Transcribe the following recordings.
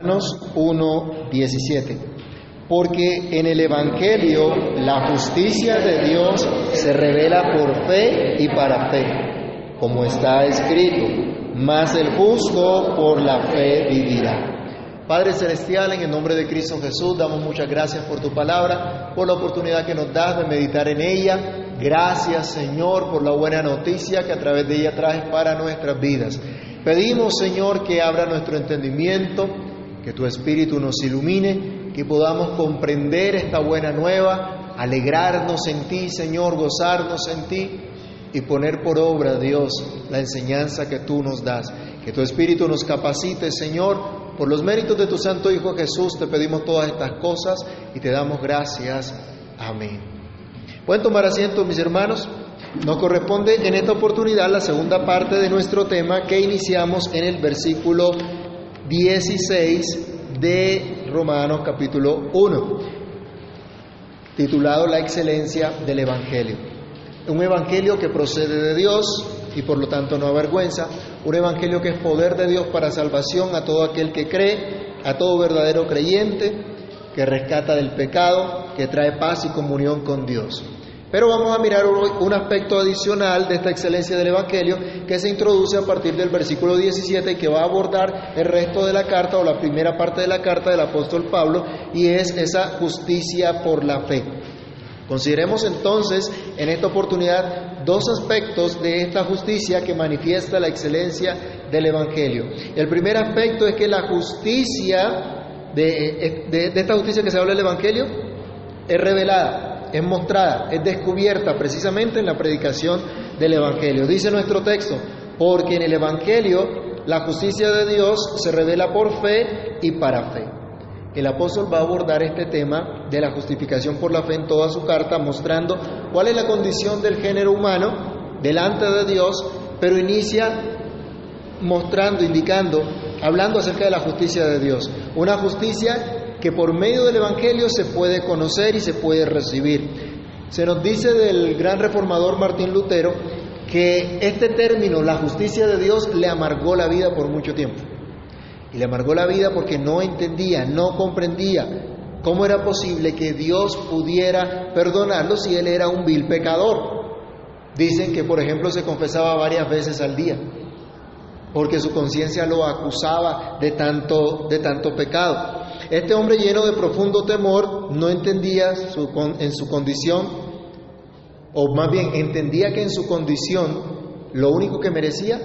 Romanos 1:17. Porque en el Evangelio la justicia de Dios se revela por fe y para fe, como está escrito, mas el justo por la fe vivirá. Padre Celestial, en el nombre de Cristo Jesús, damos muchas gracias por tu palabra, por la oportunidad que nos das de meditar en ella. Gracias, Señor, por la buena noticia que a través de ella traes para nuestras vidas. Pedimos, Señor, que abra nuestro entendimiento, que tu Espíritu nos ilumine, que podamos comprender esta buena nueva, alegrarnos en ti, Señor, gozarnos en ti y poner por obra, Dios, la enseñanza que tú nos das. Que tu Espíritu nos capacite, Señor, por los méritos de tu Santo Hijo Jesús, te pedimos todas estas cosas y te damos gracias. Amén. Pueden tomar asiento, mis hermanos. Nos corresponde en esta oportunidad la segunda parte de nuestro tema que iniciamos en el versículo 16 de Romanos capítulo 1, titulado La excelencia del Evangelio. Un Evangelio que procede de Dios y por lo tanto no avergüenza, un Evangelio que es poder de Dios para salvación a todo aquel que cree, a todo verdadero creyente, que rescata del pecado, que trae paz y comunión con Dios. Pero vamos a mirar un aspecto adicional de esta excelencia del Evangelio que se introduce a partir del versículo 17 y que va a abordar el resto de la carta o la primera parte de la carta del apóstol Pablo y es esa justicia por la fe. Consideremos entonces en esta oportunidad dos aspectos de esta justicia que manifiesta la excelencia del Evangelio. El primer aspecto es que la justicia, de, esta justicia que se habla del Evangelio, es revelada es mostrada, es descubierta precisamente en la predicación del Evangelio. Dice nuestro texto, porque en el Evangelio la justicia de Dios se revela por fe y para fe. El apóstol va a abordar este tema de la justificación por la fe en toda su carta, mostrando cuál es la condición del género humano delante de Dios, pero inicia mostrando, indicando, hablando acerca de la justicia de Dios. Una justicia que por medio del Evangelio se puede conocer y se puede recibir. Se nos dice del gran reformador Martín Lutero que este término, la justicia de Dios, le amargó la vida por mucho tiempo. Y le amargó la vida porque no entendía, no comprendía cómo era posible que Dios pudiera perdonarlo si él era un vil pecador. Dicen que, por ejemplo, se confesaba varias veces al día, porque su conciencia lo acusaba de tanto, de tanto pecado. Este hombre lleno de profundo temor no entendía su, en su condición, o más bien entendía que en su condición lo único que merecía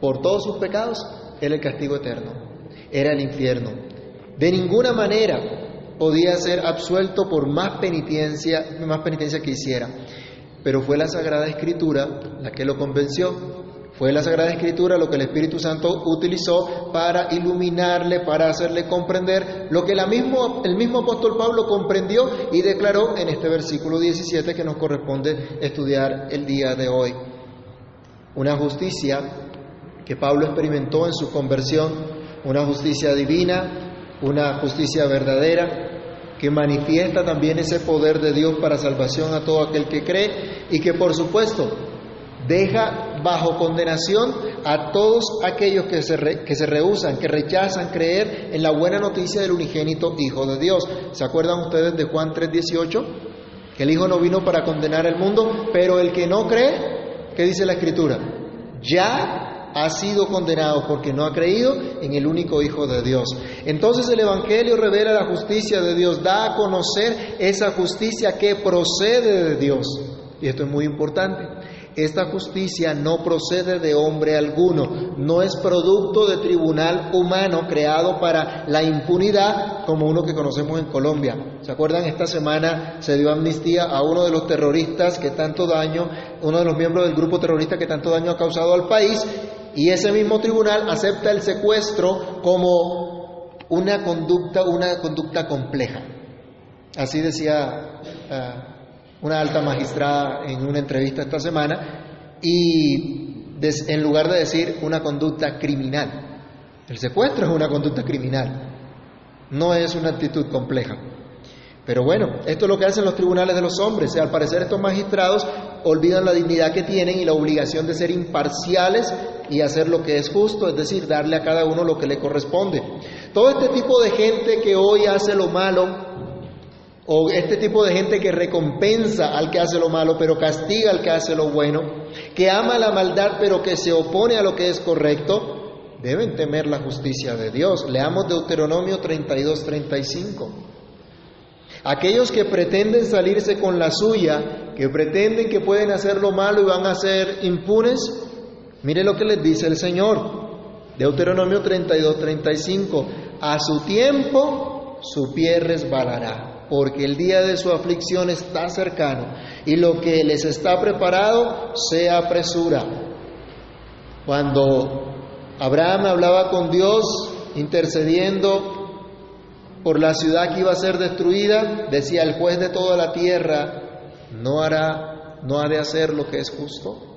por todos sus pecados era el castigo eterno, era el infierno. De ninguna manera podía ser absuelto por más penitencia, más penitencia que hiciera. Pero fue la Sagrada Escritura la que lo convenció fue la Sagrada Escritura lo que el Espíritu Santo utilizó para iluminarle, para hacerle comprender lo que mismo, el mismo apóstol Pablo comprendió y declaró en este versículo 17 que nos corresponde estudiar el día de hoy. Una justicia que Pablo experimentó en su conversión, una justicia divina, una justicia verdadera, que manifiesta también ese poder de Dios para salvación a todo aquel que cree y que por supuesto deja bajo condenación a todos aquellos que se, re, que se rehusan, que rechazan creer en la buena noticia del unigénito Hijo de Dios. ¿Se acuerdan ustedes de Juan 3:18? Que el Hijo no vino para condenar el mundo, pero el que no cree, ¿qué dice la Escritura? Ya ha sido condenado porque no ha creído en el único Hijo de Dios. Entonces el Evangelio revela la justicia de Dios, da a conocer esa justicia que procede de Dios. Y esto es muy importante. Esta justicia no procede de hombre alguno, no es producto de tribunal humano creado para la impunidad como uno que conocemos en Colombia. ¿Se acuerdan? Esta semana se dio amnistía a uno de los terroristas que tanto daño, uno de los miembros del grupo terrorista que tanto daño ha causado al país, y ese mismo tribunal acepta el secuestro como una conducta, una conducta compleja. Así decía uh, una alta magistrada en una entrevista esta semana, y en lugar de decir una conducta criminal, el secuestro es una conducta criminal, no es una actitud compleja. Pero bueno, esto es lo que hacen los tribunales de los hombres. al parecer estos magistrados olvidan la dignidad que tienen y la obligación de ser imparciales y hacer lo que es justo, es decir, darle a cada uno lo que le corresponde. Todo este tipo de gente que hoy hace lo malo, o este tipo de gente que recompensa al que hace lo malo, pero castiga al que hace lo bueno, que ama la maldad, pero que se opone a lo que es correcto, deben temer la justicia de Dios. Leamos Deuteronomio 32, 35. Aquellos que pretenden salirse con la suya, que pretenden que pueden hacer lo malo y van a ser impunes, mire lo que les dice el Señor. Deuteronomio 32, 35. A su tiempo su pie resbalará, porque el día de su aflicción está cercano y lo que les está preparado se apresura. Cuando Abraham hablaba con Dios intercediendo por la ciudad que iba a ser destruida, decía el juez de toda la tierra, no hará, no ha de hacer lo que es justo.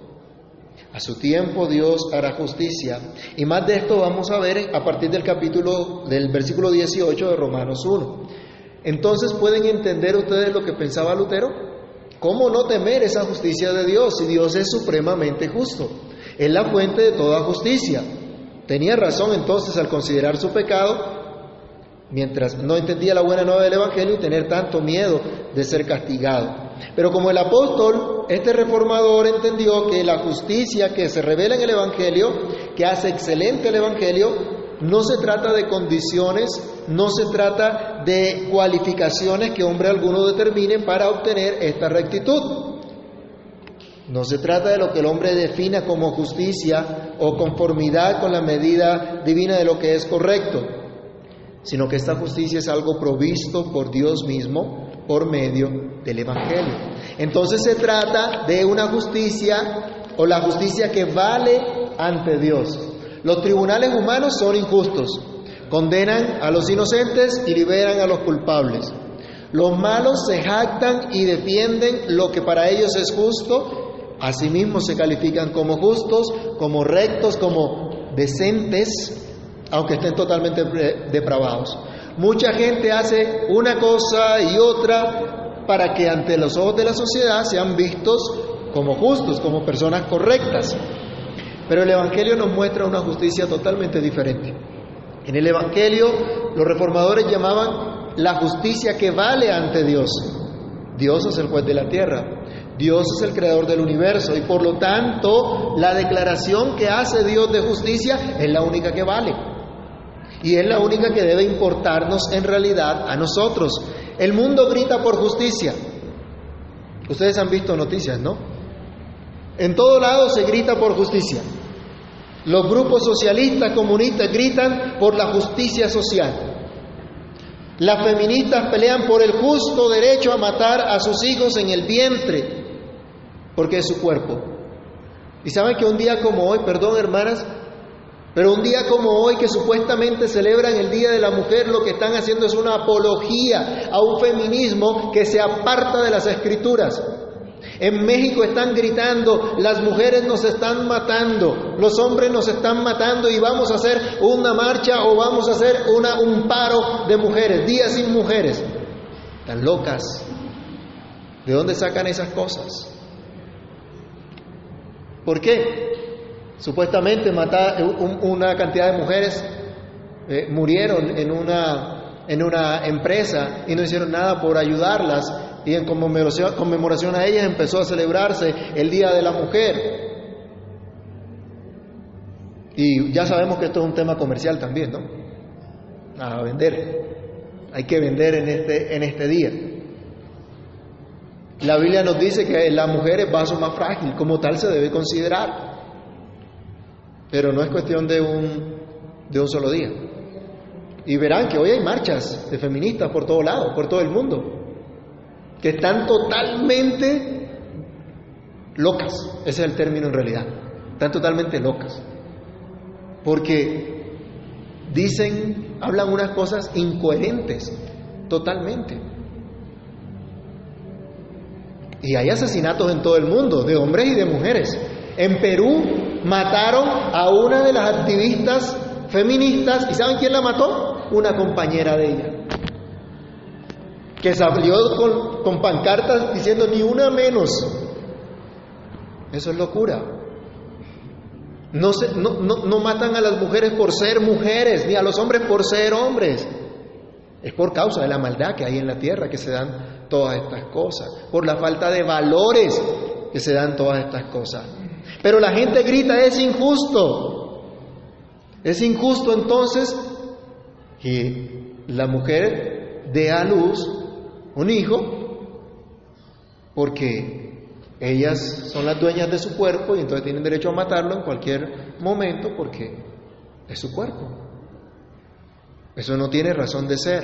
A su tiempo Dios hará justicia. Y más de esto vamos a ver a partir del capítulo del versículo 18 de Romanos 1. Entonces pueden entender ustedes lo que pensaba Lutero. ¿Cómo no temer esa justicia de Dios si Dios es supremamente justo? Es la fuente de toda justicia. Tenía razón entonces al considerar su pecado mientras no entendía la buena nueva del Evangelio y tener tanto miedo de ser castigado. Pero como el apóstol, este reformador entendió que la justicia que se revela en el Evangelio, que hace excelente el Evangelio, no se trata de condiciones, no se trata de cualificaciones que hombre alguno determine para obtener esta rectitud. No se trata de lo que el hombre defina como justicia o conformidad con la medida divina de lo que es correcto sino que esta justicia es algo provisto por Dios mismo por medio del Evangelio. Entonces se trata de una justicia o la justicia que vale ante Dios. Los tribunales humanos son injustos, condenan a los inocentes y liberan a los culpables. Los malos se jactan y defienden lo que para ellos es justo, asimismo se califican como justos, como rectos, como decentes, aunque estén totalmente depravados. Mucha gente hace una cosa y otra para que ante los ojos de la sociedad sean vistos como justos, como personas correctas. Pero el Evangelio nos muestra una justicia totalmente diferente. En el Evangelio los reformadores llamaban la justicia que vale ante Dios. Dios es el juez de la tierra. Dios es el creador del universo y por lo tanto la declaración que hace Dios de justicia es la única que vale y es la única que debe importarnos en realidad a nosotros. El mundo grita por justicia. Ustedes han visto noticias, ¿no? En todo lado se grita por justicia. Los grupos socialistas, comunistas gritan por la justicia social. Las feministas pelean por el justo derecho a matar a sus hijos en el vientre, porque es su cuerpo. Y saben que un día como hoy, perdón hermanas, pero un día como hoy, que supuestamente celebran el Día de la Mujer, lo que están haciendo es una apología a un feminismo que se aparta de las escrituras. En México están gritando, las mujeres nos están matando, los hombres nos están matando y vamos a hacer una marcha o vamos a hacer una, un paro de mujeres, días sin mujeres. Están locas. ¿De dónde sacan esas cosas? ¿Por qué? Supuestamente una cantidad de mujeres eh, murieron en una, en una empresa y no hicieron nada por ayudarlas y en conmemoración, a ellas empezó a celebrarse el Día de la Mujer. Y ya sabemos que esto es un tema comercial también, ¿no? A vender. Hay que vender en este, en este día. La Biblia nos dice que la mujer es vaso más frágil, como tal se debe considerar. Pero no es cuestión de un, de un solo día. Y verán que hoy hay marchas de feministas por todo lado, por todo el mundo, que están totalmente locas, ese es el término en realidad, están totalmente locas, porque dicen, hablan unas cosas incoherentes, totalmente. Y hay asesinatos en todo el mundo, de hombres y de mujeres. En Perú mataron a una de las activistas feministas, ¿y saben quién la mató? Una compañera de ella, que salió con, con pancartas diciendo ni una menos. Eso es locura. No, no, no, matan a las mujeres por ser mujeres, ni a los hombres por ser hombres. Es por causa de la maldad que hay en la tierra que se dan todas estas cosas, por la falta de valores que se dan todas estas cosas. Pero la gente grita, es injusto. Es injusto entonces que la mujer dé a luz un hijo porque ellas son las dueñas de su cuerpo y entonces tienen derecho a matarlo en cualquier momento porque es su cuerpo. Eso no tiene razón de ser,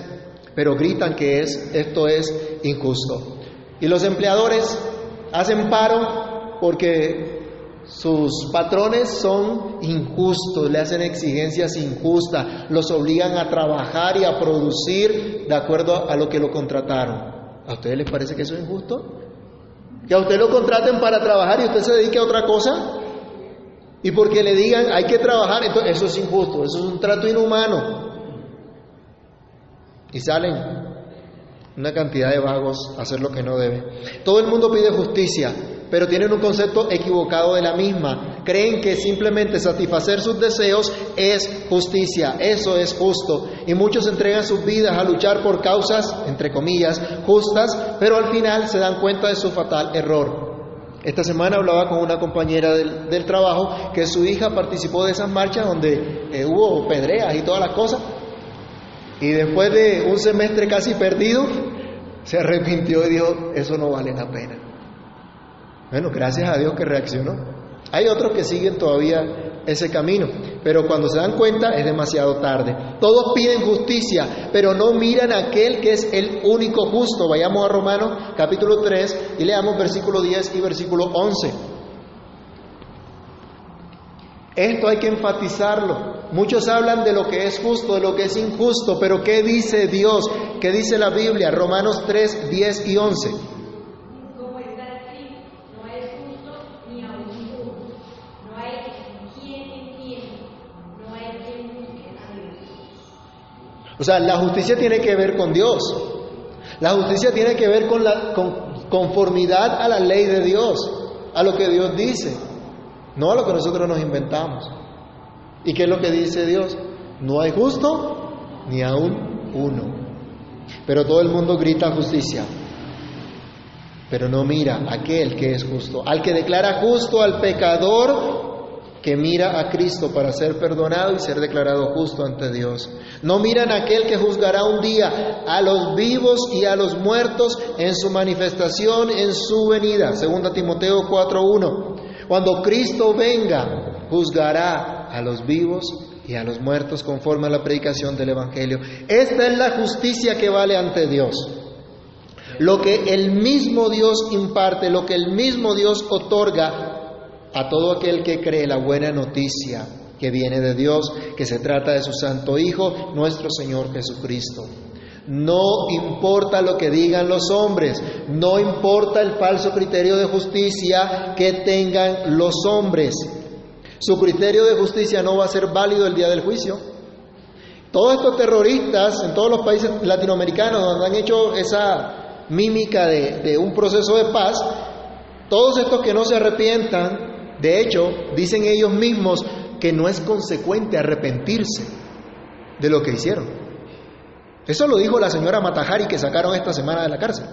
pero gritan que es, esto es injusto. Y los empleadores hacen paro porque sus patrones son injustos, le hacen exigencias injustas, los obligan a trabajar y a producir de acuerdo a lo que lo contrataron. ¿A ustedes les parece que eso es injusto? Que a usted lo contraten para trabajar y usted se dedique a otra cosa. Y porque le digan hay que trabajar, entonces eso es injusto, eso es un trato inhumano. Y salen una cantidad de vagos a hacer lo que no deben. Todo el mundo pide justicia, pero tienen un concepto equivocado de la misma. Creen que simplemente satisfacer sus deseos es justicia, eso es justo. Y muchos entregan sus vidas a luchar por causas, entre comillas, justas, pero al final se dan cuenta de su fatal error. Esta semana hablaba con una compañera del, trabajo que su hija participó de esas marchas donde eh, hubo pedreas y todas las cosas. Y después de un semestre casi perdido, se arrepintió y dijo, eso no vale la pena. Bueno, gracias a Dios que reaccionó. Hay otros que siguen todavía ese camino, pero cuando se dan cuenta es demasiado tarde. Todos piden justicia, pero no miran a aquel que es el único justo. Vayamos a Romanos capítulo 3 y leamos versículo 10 y versículo 11. Esto hay que enfatizarlo. Muchos hablan de lo que es justo, de lo que es injusto, pero ¿qué dice Dios? ¿Qué dice la Biblia? Romanos 3, 10 y 11. O sea, la justicia tiene que ver con Dios. La justicia tiene que ver con la conformidad a la ley de Dios, a lo que Dios dice, no a lo que nosotros nos inventamos. ¿Y qué es lo que dice Dios? No hay justo ni aún uno. Pero todo el mundo grita justicia. Pero no mira aquel que es justo, al que declara justo al pecador que mira a Cristo para ser perdonado y ser declarado justo ante Dios. No miran a aquel que juzgará un día a los vivos y a los muertos en su manifestación, en su venida. Segunda Timoteo 4.1. Cuando Cristo venga, juzgará a los vivos y a los muertos conforme a la predicación del Evangelio. Esta es la justicia que vale ante Dios. Lo que el mismo Dios imparte, lo que el mismo Dios otorga a todo aquel que cree la buena noticia que viene de Dios, que se trata de su Santo Hijo, nuestro Señor Jesucristo. No importa lo que digan los hombres, no importa el falso criterio de justicia que tengan los hombres. Su criterio de justicia no va a ser válido el día del juicio. Todos estos terroristas en todos los países latinoamericanos donde han hecho esa mímica de, de un proceso de paz, todos estos que no se arrepientan, de hecho, dicen ellos mismos que no es consecuente arrepentirse de lo que hicieron. Eso lo dijo la señora Matajari que sacaron esta semana de la cárcel.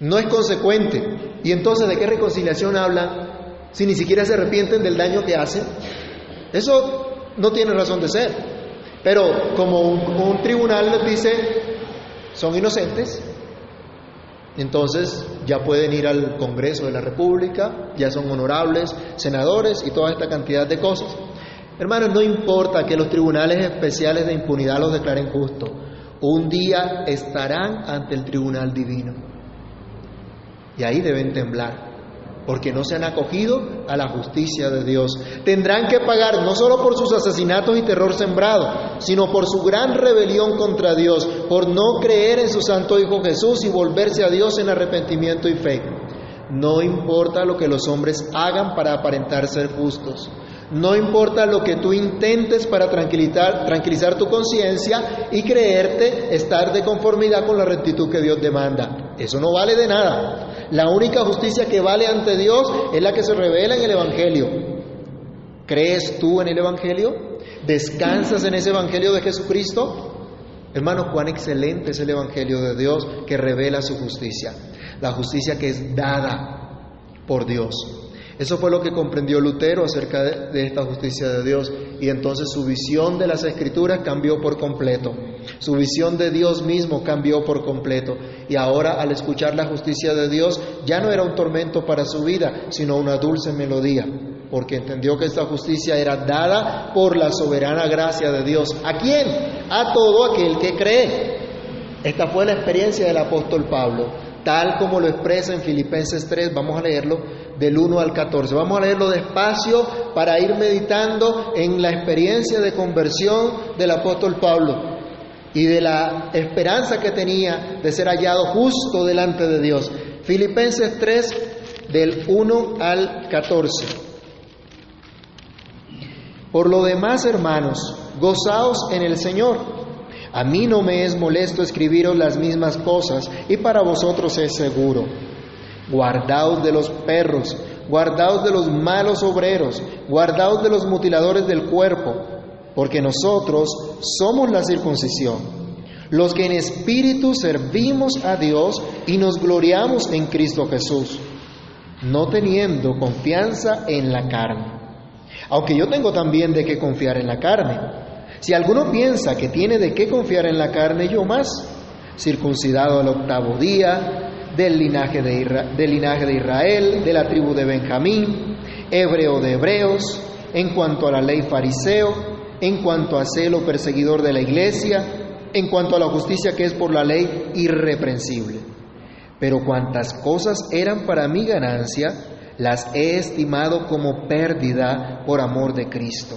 No es consecuente. ¿Y entonces de qué reconciliación hablan si ni siquiera se arrepienten del daño que hacen? Eso no tiene razón de ser. Pero como un, un tribunal les dice, son inocentes, entonces ya pueden ir al Congreso de la República, ya son honorables, senadores y toda esta cantidad de cosas. Hermanos, no importa que los tribunales especiales de impunidad los declaren justos, un día estarán ante el tribunal divino. Y ahí deben temblar porque no se han acogido a la justicia de Dios. Tendrán que pagar no solo por sus asesinatos y terror sembrado, sino por su gran rebelión contra Dios, por no creer en su Santo Hijo Jesús y volverse a Dios en arrepentimiento y fe. No importa lo que los hombres hagan para aparentar ser justos. No importa lo que tú intentes para tranquilizar, tranquilizar tu conciencia y creerte estar de conformidad con la rectitud que Dios demanda. Eso no vale de nada. La única justicia que vale ante Dios es la que se revela en el Evangelio. ¿Crees tú en el Evangelio? ¿Descansas en ese Evangelio de Jesucristo? Hermano, cuán excelente es el Evangelio de Dios que revela su justicia, la justicia que es dada por Dios. Eso fue lo que comprendió Lutero acerca de, esta justicia de Dios y entonces su visión de las escrituras cambió por completo. Su visión de Dios mismo cambió por completo y ahora al escuchar la justicia de Dios ya no era un tormento para su vida, sino una dulce melodía, porque entendió que esta justicia era dada por la soberana gracia de Dios. ¿A quién? A todo aquel que cree. Esta fue la experiencia del apóstol Pablo, tal como lo expresa en Filipenses 3, vamos a leerlo del 1 al 14. Vamos a leerlo despacio para ir meditando en la experiencia de conversión del apóstol Pablo y de la esperanza que tenía de ser hallado justo delante de Dios. Filipenses 3, del 1 al 14. Por lo demás, hermanos, gozaos en el Señor. A mí no me es molesto escribiros las mismas cosas y para vosotros es seguro. Guardaos de los perros, guardaos de los malos obreros, guardaos de los mutiladores del cuerpo porque nosotros somos la circuncisión, los que en espíritu servimos a Dios y nos gloriamos en Cristo Jesús, no teniendo confianza en la carne. Aunque yo tengo también de qué confiar en la carne. Si alguno piensa que tiene de qué confiar en la carne, yo más, circuncidado al octavo día, del linaje de, Israel, de la tribu de Benjamín, hebreo de hebreos, en cuanto a la ley fariseo, en cuanto a celo perseguidor de la iglesia, en cuanto a la justicia que es por la ley irreprensible. Pero cuantas cosas eran para mi ganancia, las he estimado como pérdida por amor de Cristo.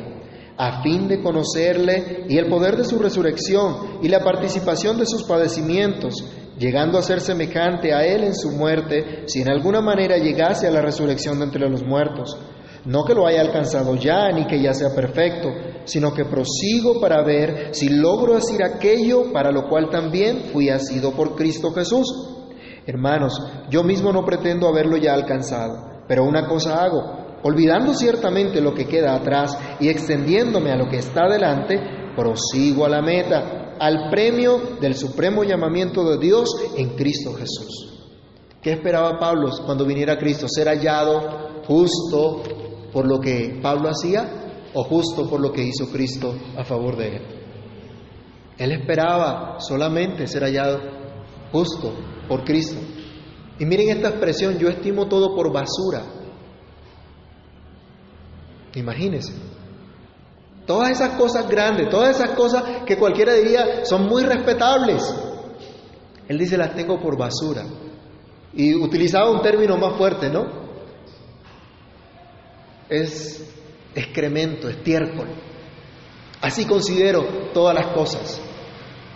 a fin de conocerle y el poder de su resurrección y la participación de sus padecimientos, llegando a ser semejante a él en su muerte, si en alguna manera llegase a la resurrección de entre los muertos no que lo haya alcanzado ya, ni que ya sea perfecto, sino que prosigo para ver si logro hacer aquello para lo cual también fui asido por Cristo Jesús. Hermanos, yo mismo no pretendo haberlo ya alcanzado, pero una cosa hago, olvidando ciertamente lo que queda atrás y extendiéndome a lo que está delante, prosigo a la meta, al premio del supremo llamamiento de Dios en Cristo Jesús. ¿Qué esperaba Pablo cuando viniera Cristo? Ser hallado justo, por lo que Pablo hacía o justo por lo que hizo Cristo a favor de él. Él esperaba solamente ser hallado justo por Cristo. Y miren esta expresión, yo estimo todo por basura. Imagínense. Todas esas cosas grandes, todas esas cosas que cualquiera diría son muy respetables. Él dice las tengo por basura. Y utilizaba un término más fuerte, ¿no? es excremento, estiércol. Así considero todas las cosas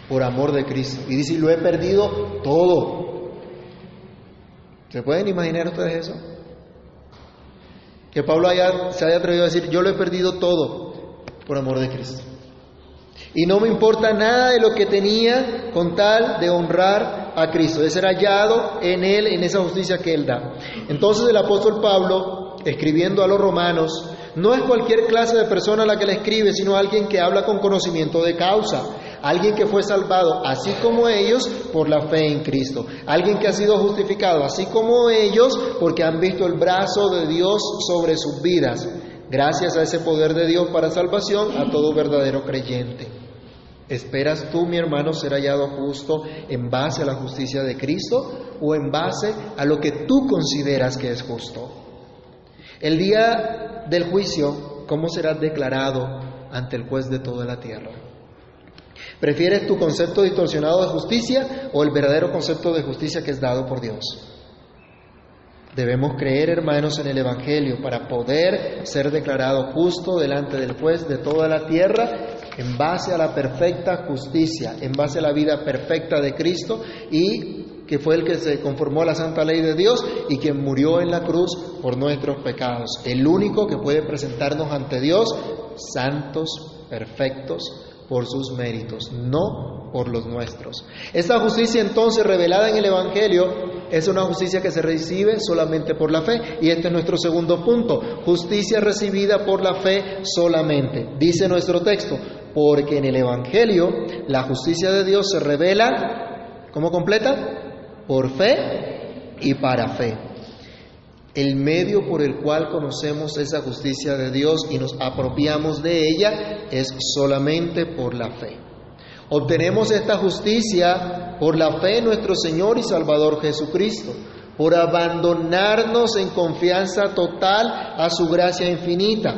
por amor de Cristo. Y dice, lo he perdido todo. ¿Se pueden imaginar ustedes eso? Que Pablo se haya atrevido a decir, yo lo he perdido todo por amor de Cristo. Y no me importa nada de lo que tenía con tal de honrar a Cristo, de ser hallado en Él, en esa justicia que Él da. Entonces el apóstol Pablo escribiendo a los romanos, no es cualquier clase de persona la que le escribe, sino alguien que habla con conocimiento de causa, alguien que fue salvado así como ellos por la fe en Cristo, alguien que ha sido justificado así como ellos porque han visto el brazo de Dios sobre sus vidas, gracias a ese poder de Dios para salvación a todo verdadero creyente. ¿Esperas tú, mi hermano, ser hallado justo en base a la justicia de Cristo o en base a lo que tú consideras que es justo? El día del juicio, ¿cómo serás declarado ante el juez de toda la tierra? ¿Prefieres tu concepto distorsionado de justicia o el verdadero concepto de justicia que es dado por Dios? Debemos creer, hermanos, en el Evangelio para poder ser declarado justo delante del juez de toda la tierra en base a la perfecta justicia, en base a la vida perfecta de Cristo y que fue el que se conformó a la santa ley de Dios y quien murió en la cruz por nuestros pecados. El único que puede presentarnos ante Dios santos, perfectos, por sus méritos, no por los nuestros. Esta justicia entonces revelada en el Evangelio es una justicia que se recibe solamente por la fe. Y este es nuestro segundo punto, justicia recibida por la fe solamente. Dice nuestro texto, porque en el Evangelio la justicia de Dios se revela, ¿cómo completa? Por fe y para fe. El medio por el cual conocemos esa justicia de Dios y nos apropiamos de ella es solamente por la fe. Obtenemos esta justicia por la fe en nuestro Señor y Salvador Jesucristo, por abandonarnos en confianza total a su gracia infinita,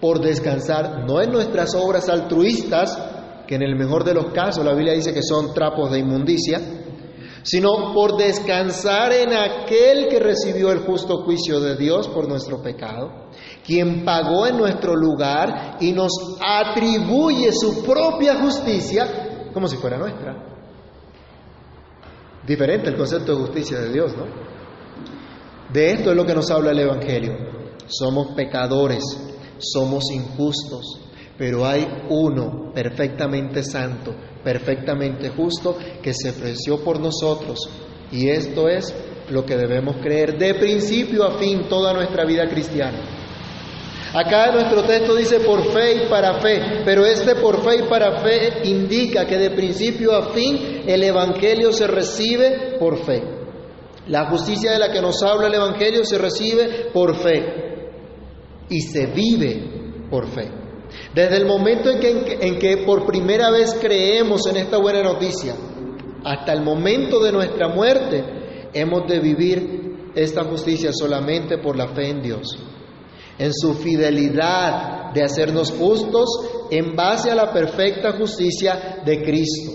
por descansar no en nuestras obras altruistas, que en el mejor de los casos la Biblia dice que son trapos de inmundicia, sino por descansar en aquel que recibió el justo juicio de Dios por nuestro pecado, quien pagó en nuestro lugar y nos atribuye su propia justicia como si fuera nuestra. Diferente el concepto de justicia de Dios, ¿no? De esto es lo que nos habla el Evangelio. Somos pecadores, somos injustos, pero hay uno perfectamente santo, perfectamente justo, que se ofreció por nosotros. Y esto es lo que debemos creer de principio a fin toda nuestra vida cristiana. Acá nuestro texto dice por fe y para fe, pero este por fe y para fe indica que de principio a fin el Evangelio se recibe por fe. La justicia de la que nos habla el Evangelio se recibe por fe y se vive por fe. Desde el momento en que, en que por primera vez creemos en esta buena noticia, hasta el momento de nuestra muerte, hemos de vivir esta justicia solamente por la fe en Dios, en su fidelidad de hacernos justos en base a la perfecta justicia de Cristo.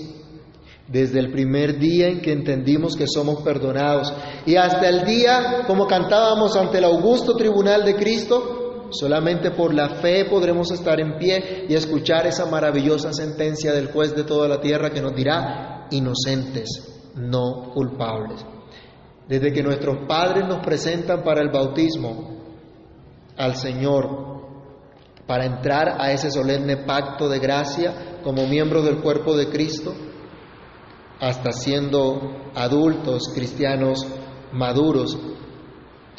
Desde el primer día en que entendimos que somos perdonados y hasta el día, como cantábamos ante el augusto tribunal de Cristo, Solamente por la fe podremos estar en pie y escuchar esa maravillosa sentencia del juez de toda la tierra que nos dirá inocentes, no culpables. Desde que nuestros padres nos presentan para el bautismo al Señor, para entrar a ese solemne pacto de gracia como miembros del cuerpo de Cristo, hasta siendo adultos cristianos maduros,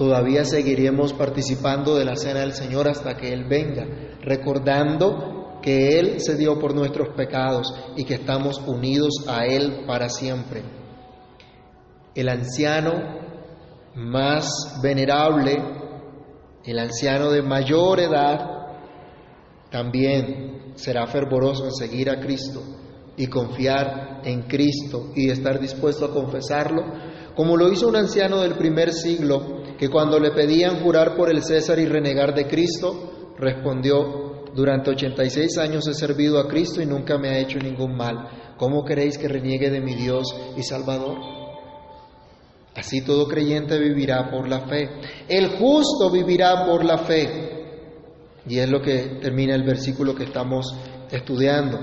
Todavía seguiremos participando de la cena del Señor hasta que Él venga, recordando que Él se dio por nuestros pecados y que estamos unidos a Él para siempre. El anciano más venerable, el anciano de mayor edad, también será fervoroso en seguir a Cristo y confiar en Cristo y estar dispuesto a confesarlo, como lo hizo un anciano del primer siglo que cuando le pedían jurar por el César y renegar de Cristo, respondió, durante 86 años he servido a Cristo y nunca me ha hecho ningún mal. ¿Cómo queréis que reniegue de mi Dios y Salvador? Así todo creyente vivirá por la fe. El justo vivirá por la fe. Y es lo que termina el versículo que estamos estudiando.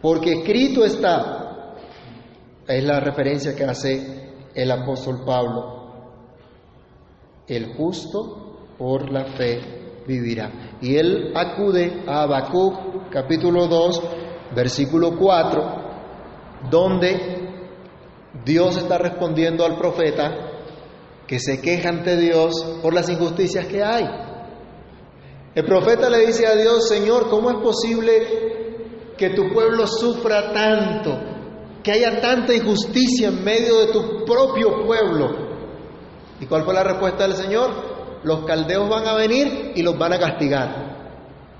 Porque escrito está, es la referencia que hace el apóstol Pablo, el justo por la fe vivirá. Y él acude a Habacuc capítulo 2, versículo 4, donde Dios está respondiendo al profeta que se queja ante Dios por las injusticias que hay. El profeta le dice a Dios, Señor, ¿cómo es posible que tu pueblo sufra tanto, que haya tanta injusticia en medio de tu propio pueblo? ¿Y cuál fue la respuesta del Señor? Los caldeos van a venir y los van a castigar.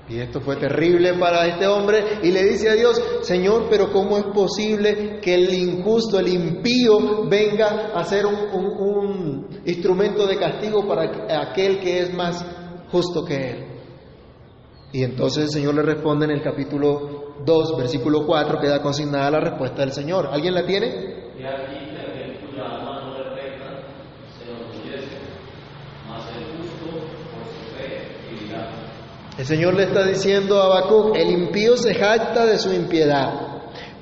Y esto fue terrible para este hombre y le dice a Dios, Señor, pero ¿cómo es posible que el injusto, el impío, venga a ser un, un instrumento de castigo para aquel que es más justo que él? Y entonces el Señor le responde en el capítulo 2, versículo 4, queda consignada la respuesta del Señor. ¿Alguien la tiene? El Señor le está diciendo a Habacuc, el impío se jacta de su impiedad,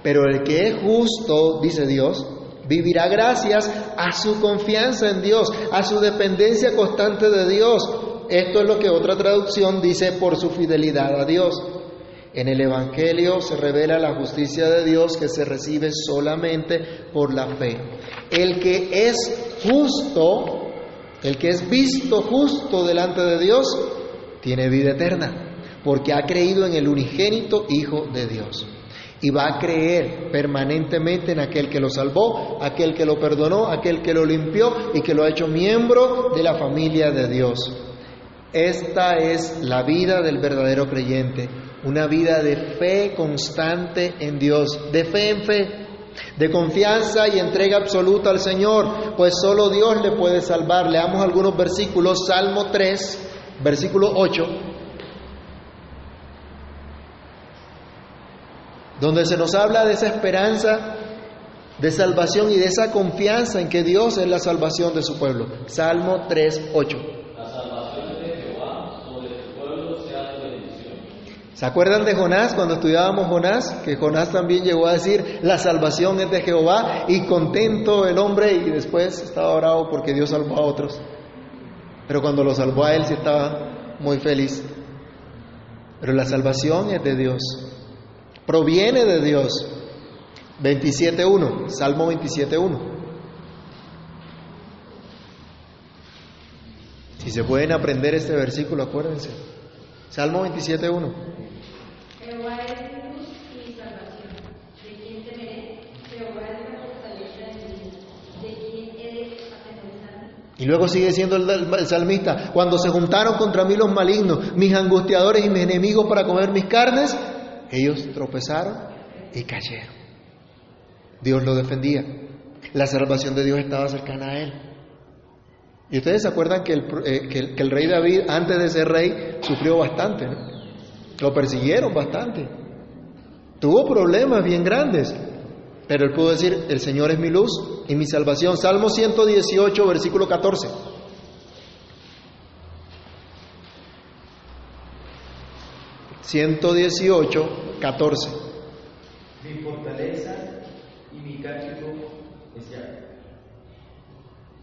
pero el que es justo, dice Dios, vivirá gracias a su confianza en Dios, a su dependencia constante de Dios. Esto es lo que otra traducción dice por su fidelidad a Dios. En el Evangelio se revela la justicia de Dios que se recibe solamente por la fe. El que es justo, el que es visto justo delante de Dios, tiene vida eterna, porque ha creído en el unigénito Hijo de Dios. Y va a creer permanentemente en aquel que lo salvó, aquel que lo perdonó, aquel que lo limpió y que lo ha hecho miembro de la familia de Dios. Esta es la vida del verdadero creyente, una vida de fe constante en Dios, de fe en fe, de confianza y entrega absoluta al Señor, pues solo Dios le puede salvar. Leamos algunos versículos, Salmo 3, versículo 8, donde se nos habla de esa esperanza de salvación y de esa confianza en que Dios es la salvación de su pueblo. Salmo 3, 8. ¿Se acuerdan de Jonás cuando estudiábamos Jonás? Que Jonás también llegó a decir, la salvación es de Jehová y contento el hombre y después estaba bravo porque Dios salvó a otros. Pero cuando lo salvó a él sí estaba muy feliz. Pero la salvación es de Dios. Proviene de Dios. 27.1, Salmo 27.1. Si se pueden aprender este versículo, acuérdense. Salmo 27.1. Y luego sigue siendo el, salmista, cuando se juntaron contra mí los malignos, mis angustiadores y mis enemigos para comer mis carnes, ellos tropezaron y cayeron. Dios lo defendía. La salvación de Dios estaba cercana a él. Y ustedes se acuerdan que el, eh, que el, rey David, antes de ser rey, sufrió bastante. Lo persiguieron bastante. Tuvo problemas bien grandes. Pero él pudo decir, el Señor es mi luz y mi salvación. Salmo 118, versículo 14. ...118, 14. Mi fortaleza y mi cántico es ya.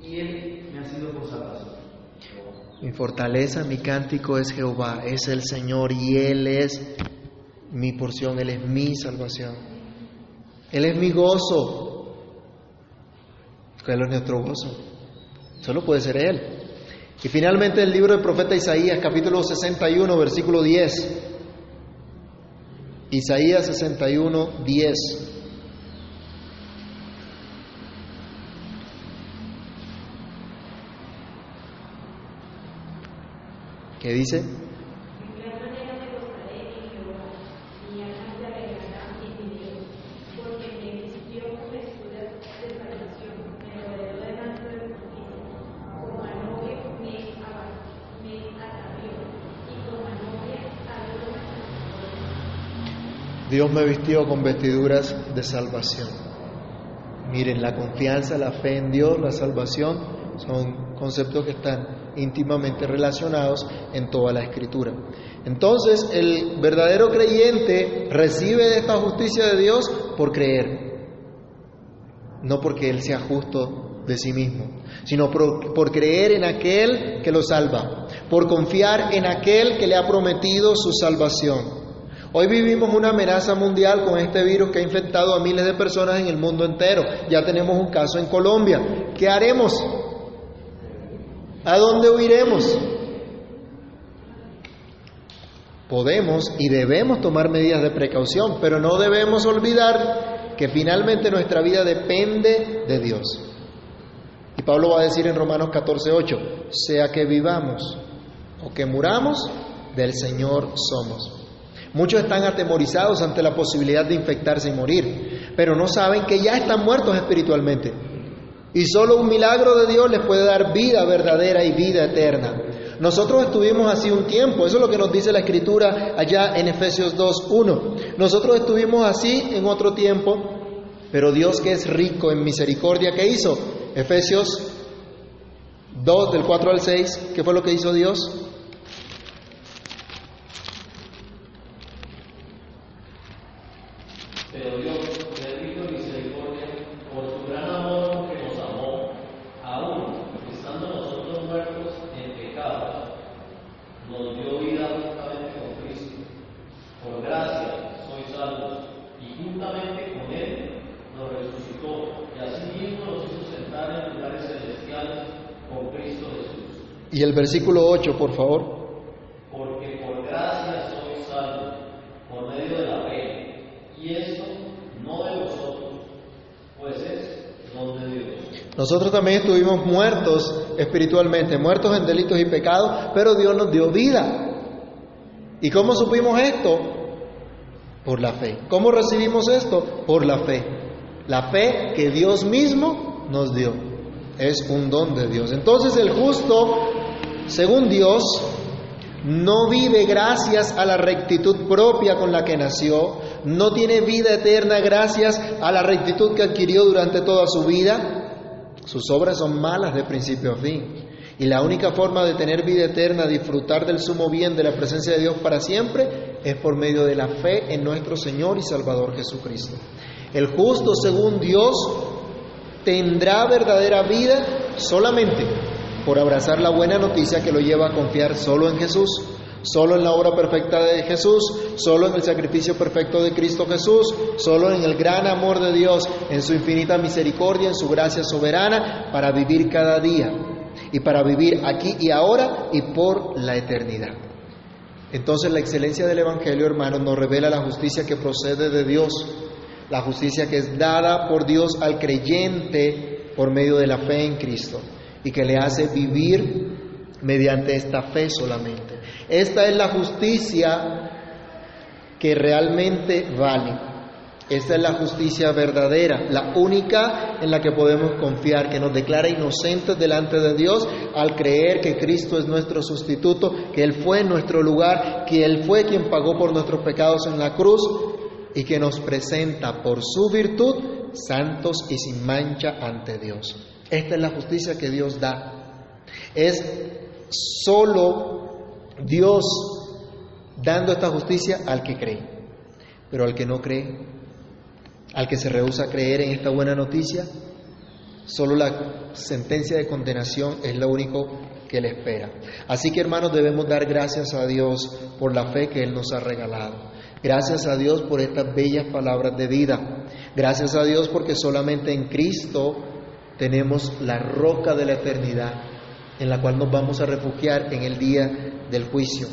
Y Él me ha sido por salvación. Mi fortaleza, mi cántico es Jehová, es el Señor y Él es mi porción, Él es mi salvación. Él es mi gozo. Él es nuestro gozo. Solo puede ser Él. Y finalmente el libro del profeta Isaías, capítulo 61, versículo 10. Isaías 61, 10. ¿Qué dice? Dios me vistió con vestiduras de salvación. Miren, la confianza, la fe en Dios, la salvación son conceptos que están íntimamente relacionados en toda la escritura. Entonces, el verdadero creyente recibe esta justicia de Dios por creer, no porque Él sea justo de sí mismo, sino por, por, creer en aquel que lo salva, por confiar en aquel que le ha prometido su salvación. Hoy vivimos una amenaza mundial con este virus que ha infectado a miles de personas en el mundo entero. Ya tenemos un caso en Colombia. ¿Qué haremos? ¿A dónde huiremos? Podemos y debemos tomar medidas de precaución, pero no debemos olvidar que finalmente nuestra vida depende de Dios. Y Pablo va a decir en Romanos 14:8, sea que vivamos o que muramos, del Señor somos. Muchos están atemorizados ante la posibilidad de infectarse y morir, pero no saben que ya están muertos espiritualmente. Y solo un milagro de Dios les puede dar vida verdadera y vida eterna. Nosotros estuvimos así un tiempo, eso es lo que nos dice la escritura allá en Efesios 2.1. Nosotros estuvimos así en otro tiempo, pero Dios que es rico en misericordia, ¿qué hizo? Efesios 2 del 4 al 6, ¿qué fue lo que hizo Dios? pero Dios, de rico misericordia, por su gran amor que nos amó, aún estando nosotros muertos en pecados, nos dio vida juntamente con Cristo. Por gracia sois salvos, y juntamente con Él nos resucitó, y asimismo nos hizo sentar en lugares celestiales con Cristo Jesús. Y el versículo 8, por favor. Nosotros también estuvimos muertos espiritualmente, muertos en delitos y pecados, pero Dios nos dio vida. ¿Y cómo supimos esto? Por la fe. ¿Cómo recibimos esto? Por la fe. La fe que Dios mismo nos dio. Es un don de Dios. Entonces el justo, según Dios, no vive gracias a la rectitud propia con la que nació, no tiene vida eterna gracias a la rectitud que adquirió durante toda su vida. Sus obras son malas de principio a fin. Y la única forma de tener vida eterna, disfrutar del sumo bien de la presencia de Dios para siempre, es por medio de la fe en nuestro Señor y Salvador Jesucristo. El justo, según Dios, tendrá verdadera vida solamente por abrazar la buena noticia que lo lleva a confiar solo en Jesús, solo en la obra perfecta de Jesús, solo en el sacrificio perfecto de Cristo Jesús, solo en el gran amor de Dios, en su infinita misericordia, en su gracia soberana, para vivir cada día y para vivir aquí y ahora y por la eternidad. Entonces la excelencia del Evangelio, hermanos, nos revela la justicia que procede de Dios, la justicia que es dada por Dios al creyente por medio de la fe en Cristo y que le hace vivir mediante esta fe solamente. Esta es la justicia que realmente vale. Esta es la justicia verdadera, la única en la que podemos confiar, que nos declara inocentes delante de Dios al creer que Cristo es nuestro sustituto, que Él fue en nuestro lugar, que Él fue quien pagó por nuestros pecados en la cruz y que nos presenta por su virtud santos y sin mancha ante Dios. Esta es la justicia que Dios da. Es solo Dios dando esta justicia al que cree. Pero al que no cree, al que se rehúsa a creer en esta buena noticia, solo la sentencia de condenación es lo único que le espera. Así que hermanos debemos dar gracias a Dios por la fe que Él nos ha regalado. Gracias a Dios por estas bellas palabras de vida. Gracias a Dios porque solamente en Cristo tenemos la roca de la eternidad en la cual nos vamos a refugiar en el día del juicio.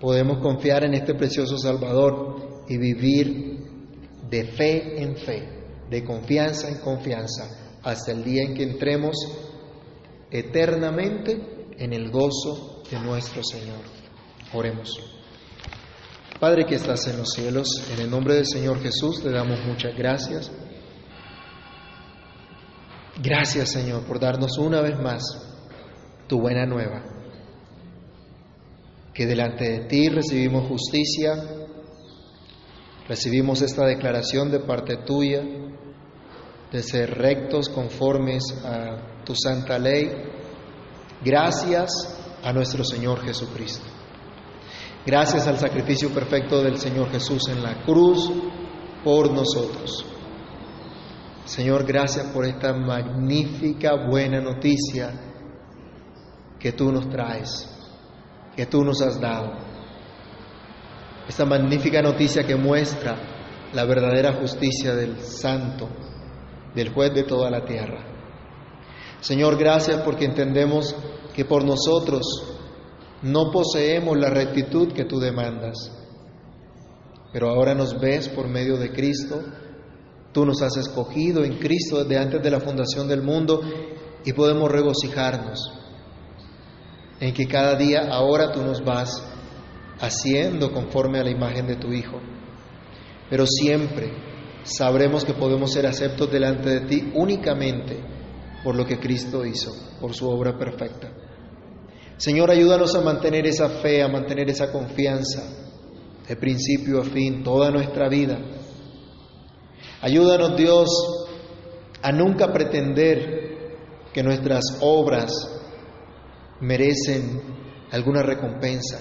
Podemos confiar en este precioso Salvador y vivir de fe en fe, de confianza en confianza, hasta el día en que entremos eternamente en el gozo de nuestro Señor. Oremos. Padre que estás en los cielos, en el nombre del Señor Jesús te damos muchas gracias. Gracias Señor por darnos una vez más tu buena nueva, que delante de ti recibimos justicia, Recibimos esta declaración de parte tuya de ser rectos conformes a tu santa ley, gracias a nuestro Señor Jesucristo. Gracias al sacrificio perfecto del Señor Jesús en la cruz por nosotros. Señor, gracias por esta magnífica buena noticia que tú nos traes, que tú nos has dado esta magnífica noticia que muestra la verdadera justicia del Santo, del juez de toda la tierra. Señor, gracias porque entendemos que por nosotros no poseemos la rectitud que tú demandas, pero ahora nos ves por medio de Cristo, tú nos has escogido en Cristo desde antes de la fundación del mundo y podemos regocijarnos en que cada día ahora tú nos vas haciendo conforme a la imagen de tu Hijo. Pero siempre sabremos que podemos ser aceptos delante de ti únicamente por lo que Cristo hizo, por su obra perfecta. Señor, ayúdanos a mantener esa fe, a mantener esa confianza de principio a fin, toda nuestra vida. Ayúdanos, Dios, a nunca pretender que nuestras obras merecen alguna recompensa.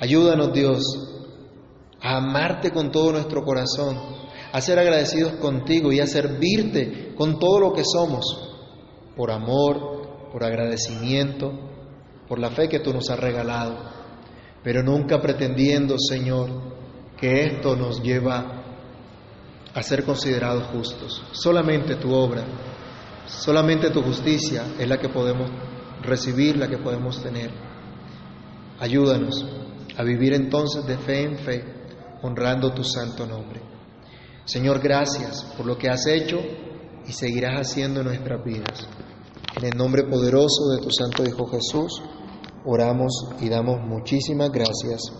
Ayúdanos Dios a amarte con todo nuestro corazón, a ser agradecidos contigo y a servirte con todo lo que somos, por amor, por agradecimiento, por la fe que tú nos has regalado, pero nunca pretendiendo, Señor, que esto nos lleva a ser considerados justos. Solamente tu obra, Solamente tu justicia es la que podemos recibir, la que podemos tener. Ayúdanos a vivir entonces de fe en fe, honrando tu santo nombre. Señor, gracias por lo que has hecho y seguirás haciendo en nuestras vidas. En el nombre poderoso de tu Santo Hijo Jesús, oramos y damos muchísimas gracias.